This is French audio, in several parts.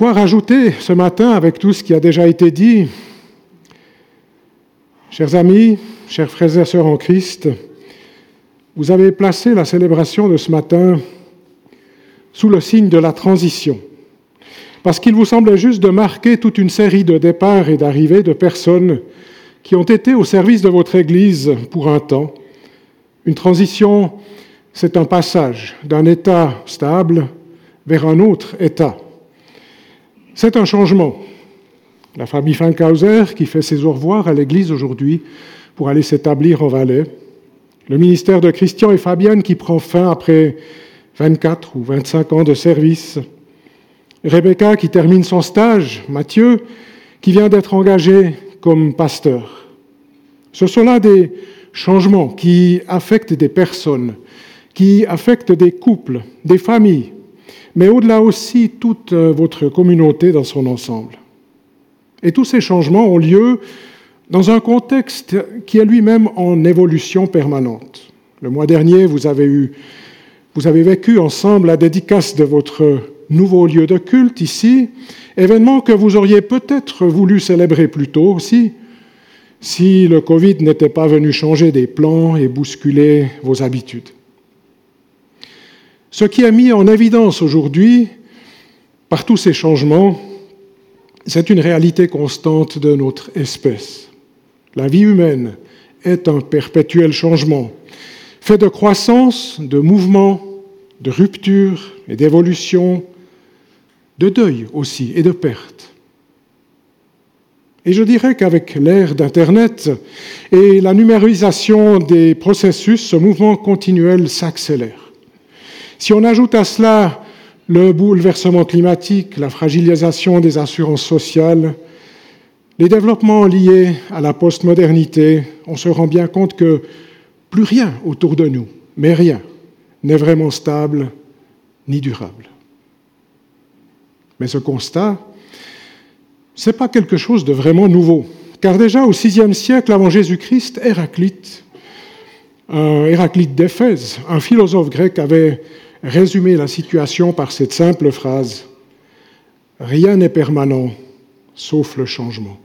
Quoi rajouter ce matin avec tout ce qui a déjà été dit? Chers amis, chers frères et sœurs en Christ, vous avez placé la célébration de ce matin sous le signe de la transition, parce qu'il vous semblait juste de marquer toute une série de départs et d'arrivées de personnes qui ont été au service de votre Église pour un temps. Une transition, c'est un passage d'un état stable vers un autre état. C'est un changement. La famille Fankhauser qui fait ses au revoir à l'Église aujourd'hui pour aller s'établir en Valais. Le ministère de Christian et Fabienne qui prend fin après 24 ou 25 ans de service. Rebecca qui termine son stage. Mathieu qui vient d'être engagé comme pasteur. Ce sont là des changements qui affectent des personnes, qui affectent des couples, des familles, mais au-delà aussi toute euh, votre communauté dans son ensemble. Et tous ces changements ont lieu dans un contexte qui est lui-même en évolution permanente. Le mois dernier, vous avez, eu, vous avez vécu ensemble la dédicace de votre nouveau lieu de culte ici, événement que vous auriez peut-être voulu célébrer plus tôt aussi, si le Covid n'était pas venu changer des plans et bousculer vos habitudes. Ce qui est mis en évidence aujourd'hui par tous ces changements, c'est une réalité constante de notre espèce. La vie humaine est un perpétuel changement, fait de croissance, de mouvement, de rupture et d'évolution, de deuil aussi et de perte. Et je dirais qu'avec l'ère d'Internet et la numérisation des processus, ce mouvement continuel s'accélère. Si on ajoute à cela le bouleversement climatique, la fragilisation des assurances sociales, les développements liés à la postmodernité, on se rend bien compte que plus rien autour de nous, mais rien, n'est vraiment stable ni durable. Mais ce constat, ce n'est pas quelque chose de vraiment nouveau, car déjà au VIe siècle avant Jésus-Christ, Héraclite, Héraclite d'Éphèse, un philosophe grec, avait résumé la situation par cette simple phrase Rien n'est permanent sauf le changement.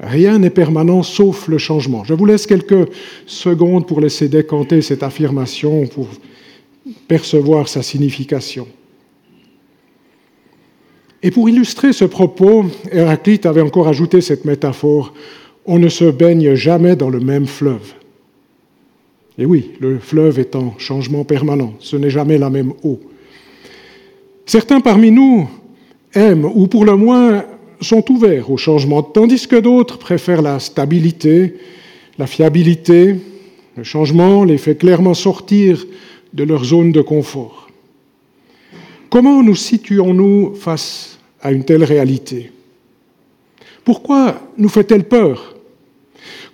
Rien n'est permanent sauf le changement. Je vous laisse quelques secondes pour laisser décanter cette affirmation, pour percevoir sa signification. Et pour illustrer ce propos, Héraclite avait encore ajouté cette métaphore On ne se baigne jamais dans le même fleuve. Et oui, le fleuve est en changement permanent, ce n'est jamais la même eau. Certains parmi nous aiment, ou pour le moins sont ouverts au changement, tandis que d'autres préfèrent la stabilité, la fiabilité. Le changement les fait clairement sortir de leur zone de confort. Comment nous situons-nous face à une telle réalité? Pourquoi nous fait-elle peur?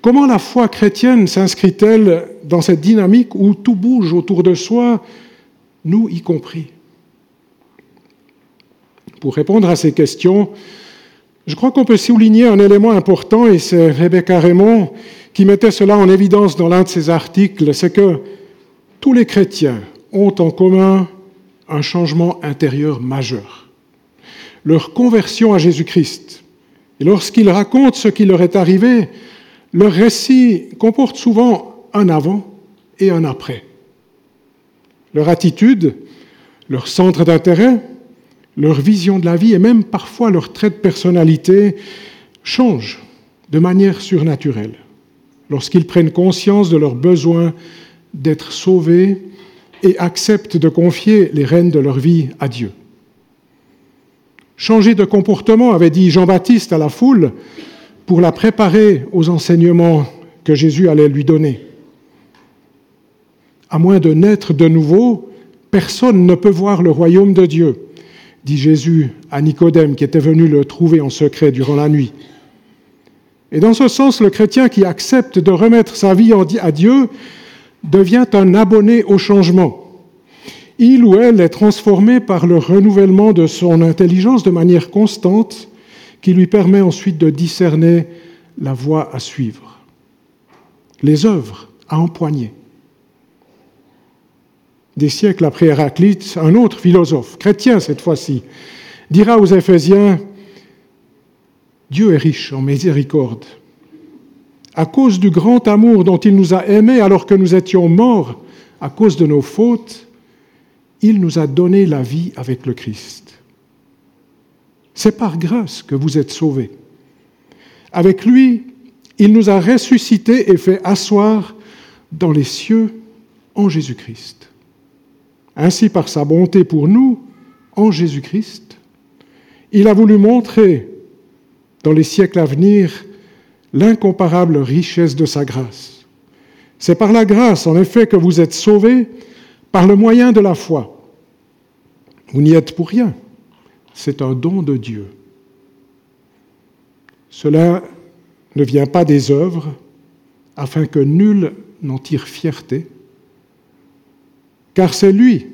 Comment la foi chrétienne s'inscrit-elle dans cette dynamique où tout bouge autour de soi, nous y compris? Pour répondre à ces questions, je crois qu'on peut souligner un élément important, et c'est Rebecca Raymond qui mettait cela en évidence dans l'un de ses articles, c'est que tous les chrétiens ont en commun un changement intérieur majeur. Leur conversion à Jésus-Christ. Et lorsqu'ils racontent ce qui leur est arrivé, leur récit comporte souvent un avant et un après. Leur attitude, leur centre d'intérêt, leur vision de la vie et même parfois leur trait de personnalité changent de manière surnaturelle lorsqu'ils prennent conscience de leur besoin d'être sauvés et acceptent de confier les rênes de leur vie à Dieu. Changer de comportement, avait dit Jean-Baptiste à la foule, pour la préparer aux enseignements que Jésus allait lui donner. À moins de naître de nouveau, personne ne peut voir le royaume de Dieu, dit Jésus à Nicodème qui était venu le trouver en secret durant la nuit. Et dans ce sens, le chrétien qui accepte de remettre sa vie à Dieu devient un abonné au changement. Il ou elle est transformé par le renouvellement de son intelligence de manière constante qui lui permet ensuite de discerner la voie à suivre, les œuvres à empoigner. Des siècles après Héraclite, un autre philosophe, chrétien cette fois-ci, dira aux Éphésiens, Dieu est riche en miséricorde. À cause du grand amour dont il nous a aimés alors que nous étions morts à cause de nos fautes, il nous a donné la vie avec le Christ. C'est par grâce que vous êtes sauvés. Avec lui, il nous a ressuscités et fait asseoir dans les cieux en Jésus-Christ. Ainsi, par sa bonté pour nous, en Jésus-Christ, il a voulu montrer dans les siècles à venir l'incomparable richesse de sa grâce. C'est par la grâce, en effet, que vous êtes sauvés par le moyen de la foi. Vous n'y êtes pour rien. C'est un don de Dieu. Cela ne vient pas des œuvres, afin que nul n'en tire fierté, car c'est lui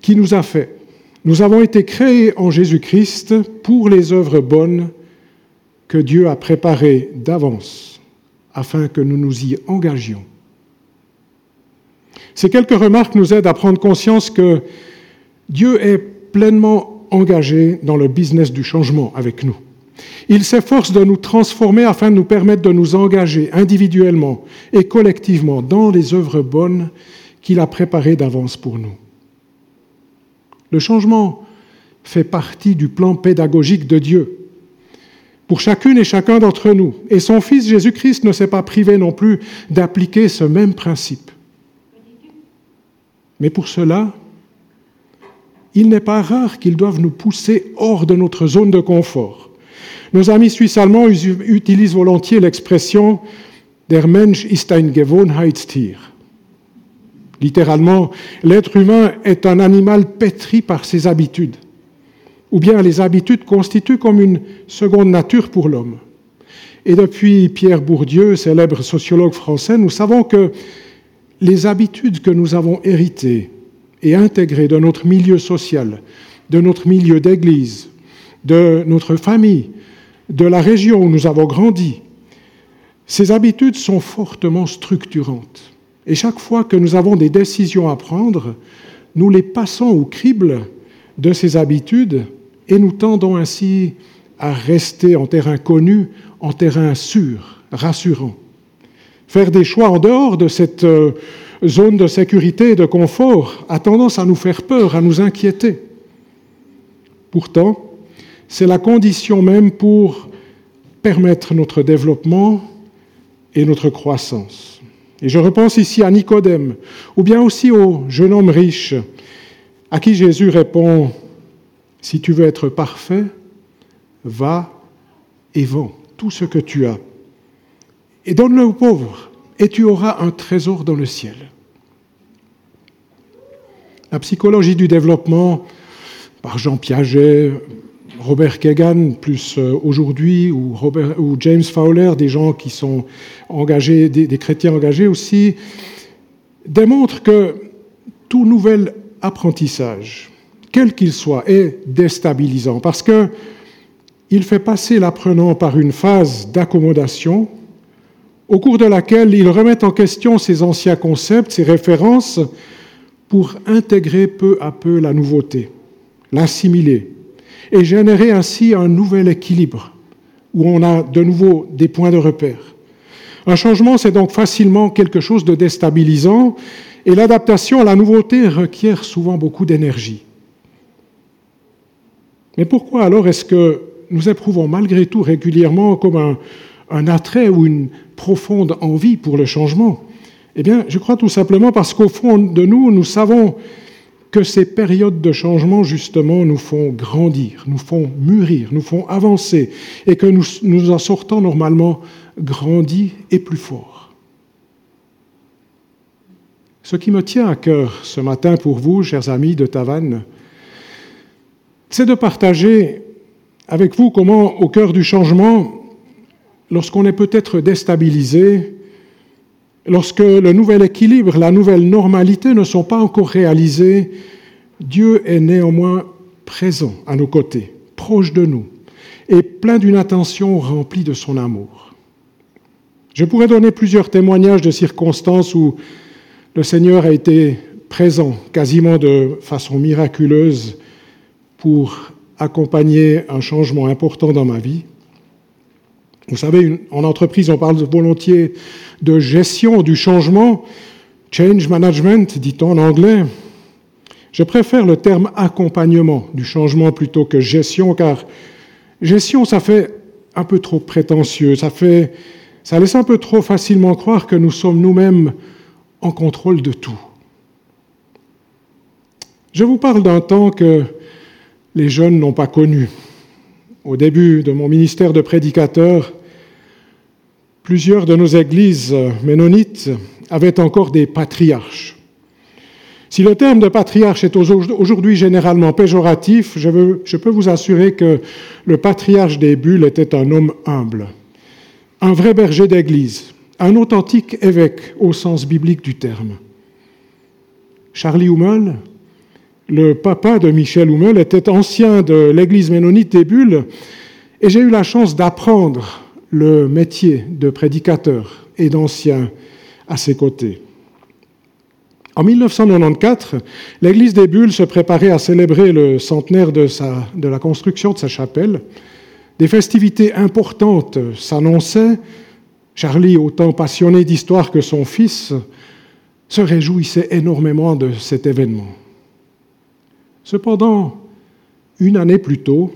qui nous a fait. Nous avons été créés en Jésus-Christ pour les œuvres bonnes que Dieu a préparées d'avance afin que nous nous y engagions. Ces quelques remarques nous aident à prendre conscience que Dieu est pleinement engagé dans le business du changement avec nous. Il s'efforce de nous transformer afin de nous permettre de nous engager individuellement et collectivement dans les œuvres bonnes qu'il a préparées d'avance pour nous. Le changement fait partie du plan pédagogique de Dieu pour chacune et chacun d'entre nous. Et son Fils Jésus-Christ ne s'est pas privé non plus d'appliquer ce même principe. Mais pour cela, il n'est pas rare qu'ils doivent nous pousser hors de notre zone de confort. Nos amis suisses allemands utilisent volontiers l'expression Der Mensch ist ein Gewohnheitstier. Littéralement, l'être humain est un animal pétri par ses habitudes, ou bien les habitudes constituent comme une seconde nature pour l'homme. Et depuis Pierre Bourdieu, célèbre sociologue français, nous savons que les habitudes que nous avons héritées et intégrées de notre milieu social, de notre milieu d'église, de notre famille, de la région où nous avons grandi, ces habitudes sont fortement structurantes. Et chaque fois que nous avons des décisions à prendre, nous les passons au crible de ces habitudes et nous tendons ainsi à rester en terrain connu, en terrain sûr, rassurant. Faire des choix en dehors de cette euh, zone de sécurité et de confort a tendance à nous faire peur, à nous inquiéter. Pourtant, c'est la condition même pour permettre notre développement et notre croissance. Et je repense ici à Nicodème, ou bien aussi au jeune homme riche, à qui Jésus répond, Si tu veux être parfait, va et vends tout ce que tu as, et donne-le aux pauvres, et tu auras un trésor dans le ciel. La psychologie du développement, par Jean Piaget, Robert Kagan, plus euh, aujourd'hui, ou, James Fowler, des gens qui sont engagés, des, des chrétiens engagés aussi, démontrent que tout nouvel apprentissage, quel qu'il soit, est déstabilisant parce que il fait passer l'apprenant par une phase d'accommodation au cours de laquelle il remet en question ses anciens concepts, ses références, pour intégrer peu à peu la nouveauté, l'assimiler, et générer ainsi un nouvel équilibre où on a de nouveau des points de repère. Un changement, c'est donc facilement quelque chose de déstabilisant et l'adaptation à la nouveauté requiert souvent beaucoup d'énergie. Mais pourquoi alors est-ce que nous éprouvons malgré tout régulièrement comme un, un, attrait ou une profonde envie pour le changement Eh bien, je crois tout simplement parce qu'au fond de nous, nous savons que ces périodes de changement, justement, nous font grandir, nous font mûrir, nous font avancer, et que nous, en sortons normalement grandis et plus forts. Ce qui me tient à cœur ce matin pour vous, chers amis de Tavannes, c'est de partager avec vous comment, au cœur du changement, lorsqu'on est peut-être déstabilisé, Lorsque le nouvel équilibre, la nouvelle normalité ne sont pas encore réalisés, Dieu est néanmoins présent à nos côtés, proche de nous, et plein d'une attention remplie de son amour. Je pourrais donner plusieurs témoignages de circonstances où le Seigneur a été présent quasiment de façon miraculeuse pour accompagné un changement important dans ma vie. Vous savez, en entreprise, on parle volontiers de gestion du changement, change management, dit-on en anglais. Je préfère le terme accompagnement du changement plutôt que gestion, car gestion, ça fait un peu trop prétentieux, ça, fait, ça laisse un peu trop facilement croire que nous sommes nous-mêmes en contrôle de tout. Je vous parle d'un temps que les jeunes n'ont pas connu. Au début de mon ministère de prédicateur, plusieurs de nos églises ménonites avaient encore des patriarches. Si le terme de patriarche est aujourd'hui généralement péjoratif, je, je, peux vous assurer que le patriarche des bulles était un homme humble, un vrai berger d'église, un authentique évêque au sens biblique du terme. Charlie Hummel, le papa de Michel Hummel, était ancien de l'église ménonite des bulles, et j'ai eu la chance d'apprendre le métier de prédicateur et d'ancien à ses côtés. En 1994, l'église des Bulles se préparait à célébrer le centenaire de, de la construction de sa chapelle. Des festivités importantes s'annonçaient. Charlie, autant passionné d'histoire que son fils, se réjouissait énormément de cet événement. Cependant, une année plus tôt,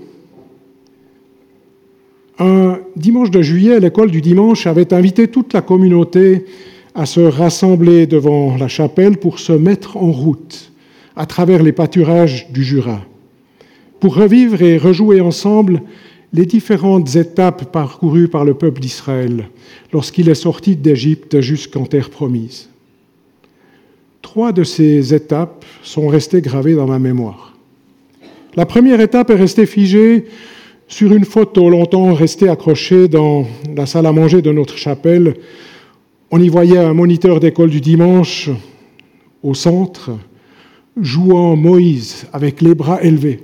un dimanche de juillet, l'école du dimanche avait invité toute la communauté à se rassembler devant la chapelle pour se mettre en route à travers les pâturages du Jura, pour revivre et rejouer ensemble les différentes étapes parcourues par le peuple d'Israël lorsqu'il est sorti d'Égypte jusqu'en terre promise. Trois de ces étapes sont restées gravées dans ma mémoire. La première étape est restée figée sur une photo longtemps restée accrochée dans la salle à manger de notre chapelle on y voyait un moniteur d'école du dimanche au centre, jouant Moïse avec les bras élevés.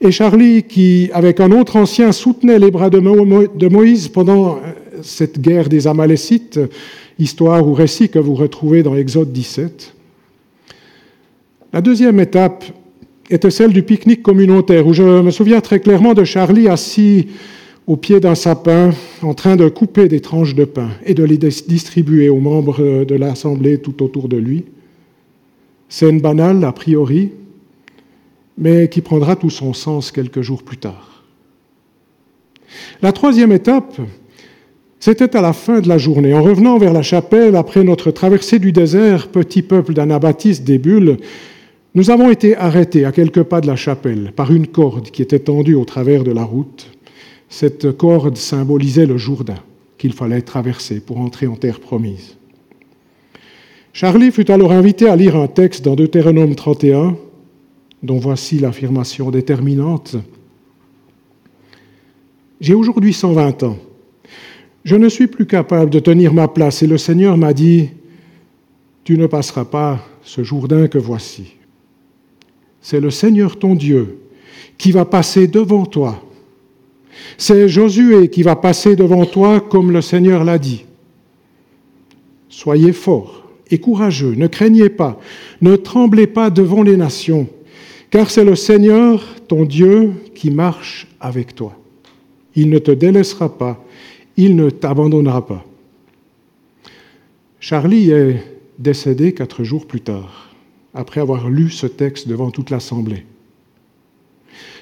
Et Charlie, qui, avec un autre ancien, soutenait les bras de Moïse pendant euh, cette guerre des Amalécites, histoire ou récit que vous retrouvez dans Exode 17. La deuxième étape était celle du pique-nique communautaire, où je me souviens très clairement de Charlie assis au pied d'un sapin en train de couper des tranches de pain et de les distribuer aux membres de l'Assemblée tout autour de lui. Scène banale a priori, mais qui prendra tout son sens quelques jours plus tard. La troisième étape, c'était à la fin de la journée. En revenant vers la chapelle après notre traversée du désert, petit peuple d'anabaptistes des bulles, nous avons été arrêtés à quelques pas de la chapelle par une corde qui était tendue au travers de la route. Cette corde symbolisait le Jourdain qu'il fallait traverser pour entrer en terre promise. Charlie fut alors invité à lire un texte dans Deutéronome 31, dont voici l'affirmation déterminante. J'ai aujourd'hui 120 ans. Je ne suis plus capable de tenir ma place et le Seigneur m'a dit, tu ne passeras pas ce Jourdain que voici. C'est le Seigneur ton Dieu qui va passer devant toi c'est Josué qui va passer devant toi comme le Seigneur l'a dit. Soyez forts et courageux, ne craignez pas, ne tremblez pas devant les nations, car c'est le Seigneur, ton Dieu, qui marche avec toi. Il ne te délaissera pas, il ne t'abandonnera pas. Charlie est décédé quatre jours plus tard, après avoir lu ce texte devant toute l'Assemblée.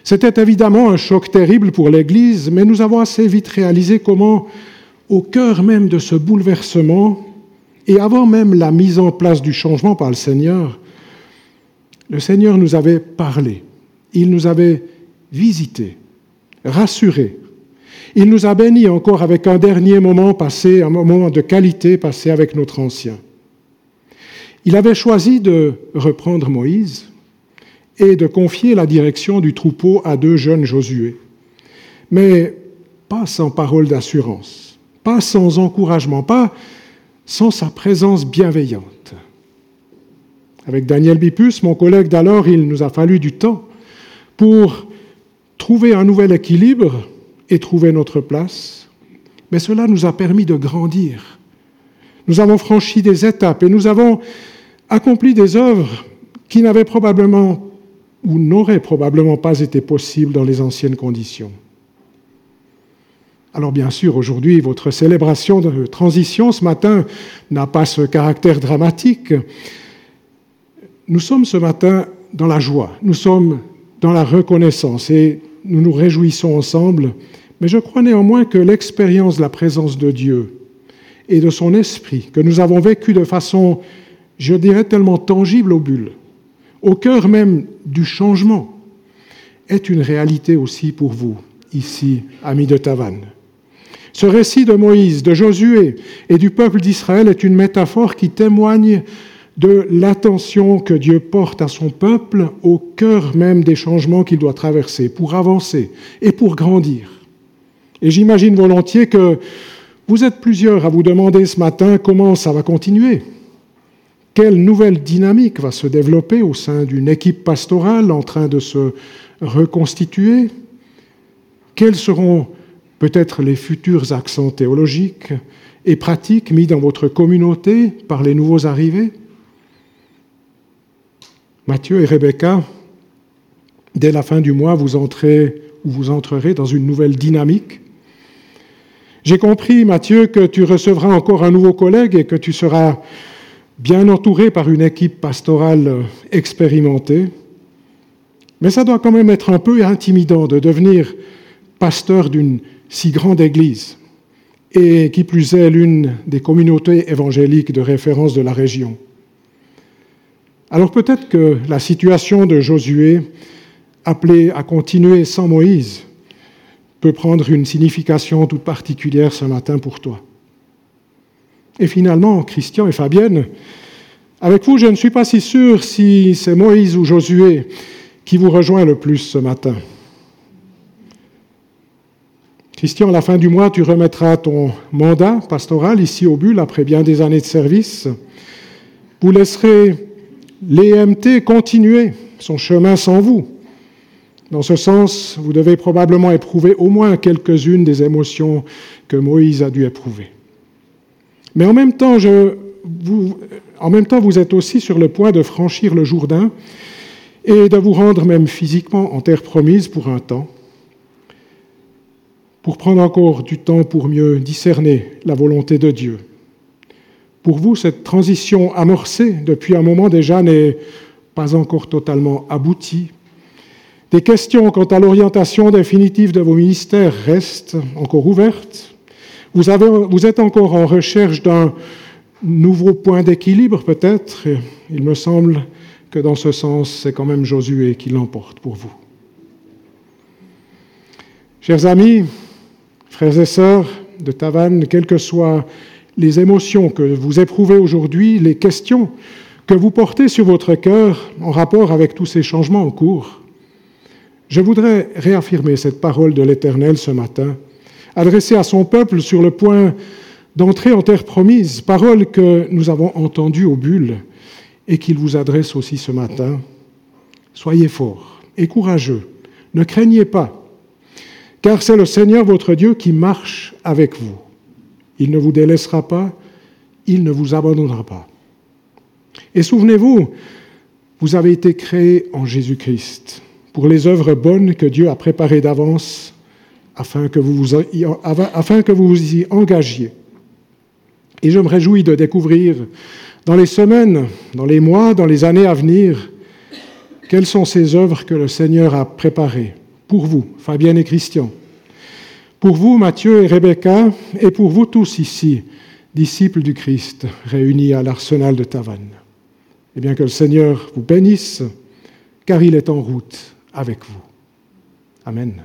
C'était évidemment un choc terrible pour l'Église, mais nous avons assez vite réalisé comment, au cœur même de ce bouleversement, et avant même la mise en place du changement par le Seigneur, le Seigneur nous avait parlé, il nous avait visités, rassurés. Il nous a bénis encore avec un dernier moment passé, un moment de qualité passé avec notre ancien. Il avait choisi de reprendre Moïse, et de confier la direction du troupeau à deux jeunes Josué. Mais pas sans parole d'assurance, pas sans encouragement, pas sans sa présence bienveillante. Avec Daniel Bipus, mon collègue d'alors, il nous a fallu du temps pour trouver un nouvel équilibre et trouver notre place. Mais cela nous a permis de grandir. Nous avons franchi des étapes et nous avons accompli des œuvres qui n'avaient probablement ou n'aurait probablement pas été possible dans les anciennes conditions. Alors bien sûr, aujourd'hui, votre célébration de transition ce matin n'a pas ce caractère dramatique. Nous sommes ce matin dans la joie, nous sommes dans la reconnaissance et nous nous réjouissons ensemble, mais je crois néanmoins que l'expérience de la présence de Dieu et de son esprit, que nous avons vécu de façon, je dirais, tellement tangible au bulle, au cœur même du changement, est une réalité aussi pour vous, ici, amis de Tavannes. Ce récit de Moïse, de Josué et du peuple d'Israël est une métaphore qui témoigne de l'attention que Dieu porte à son peuple au cœur même des changements qu'il doit traverser pour avancer et pour grandir. Et j'imagine volontiers que vous êtes plusieurs à vous demander ce matin comment ça va continuer. Quelle nouvelle dynamique va se développer au sein d'une équipe pastorale en train de se reconstituer? Quels seront peut-être les futurs accents théologiques et pratiques mis dans votre communauté par les nouveaux arrivés? Mathieu et Rebecca, dès la fin du mois, vous entrez ou vous entrerez dans une nouvelle dynamique. J'ai compris, Mathieu, que tu recevras encore un nouveau collègue et que tu seras bien entouré par une équipe pastorale expérimentée. Mais ça doit quand même être un peu intimidant de devenir pasteur d'une si grande Église, et qui plus est l'une des communautés évangéliques de référence de la région. Alors peut-être que la situation de Josué, appelé à continuer sans Moïse, peut prendre une signification toute particulière ce matin pour toi. Et finalement, Christian et Fabienne, avec vous, je ne suis pas si sûr si c'est Moïse ou Josué qui vous rejoint le plus ce matin. Christian, à la fin du mois, tu remettras ton mandat pastoral ici au Bulle après bien des années de service. Vous laisserez l'EMT continuer son chemin sans vous. Dans ce sens, vous devez probablement éprouver au moins quelques-unes des émotions que Moïse a dû éprouver. Mais en même temps, vous, en même temps, vous êtes aussi sur le point de franchir le Jourdain et de vous rendre même physiquement en terre promise pour un temps pour prendre encore du temps pour mieux discerner la volonté de Dieu. Pour vous, cette transition amorcée depuis un moment déjà n'est pas encore totalement aboutie. Des questions quant à l'orientation définitive de vos ministères restent encore ouvertes. Vous, êtes encore en recherche d'un nouveau point d'équilibre peut-être. Il me semble que dans ce sens, c'est quand même Josué qui l'emporte pour vous. Chers amis, Frères et sœurs de Tavannes, quelles que soient les émotions que vous éprouvez aujourd'hui, les questions que vous portez sur votre cœur en rapport avec tous ces changements en cours, je voudrais réaffirmer cette parole de l'Éternel ce matin, adressée à son peuple sur le point d'entrer en terre promise, parole que nous avons entendue au bulle et qu'il vous adresse aussi ce matin. Soyez forts et courageux, ne craignez pas, car c'est le Seigneur votre Dieu qui marche avec vous. Il ne vous délaissera pas, il ne vous abandonnera pas. Et souvenez-vous, vous avez été créés en Jésus-Christ pour les œuvres bonnes que Dieu a préparées d'avance afin que vous vous y, engagiez. Et je me réjouis de découvrir dans les semaines, dans les mois, dans les années à venir, quelles sont ces œuvres que le Seigneur a préparées pour vous, Fabienne et Christian, pour vous, Matthieu et Rebecca, et pour vous tous ici, disciples du Christ, réunis à l'arsenal de Tavannes. Eh bien, que le Seigneur vous bénisse, car il est en route avec vous. Amen.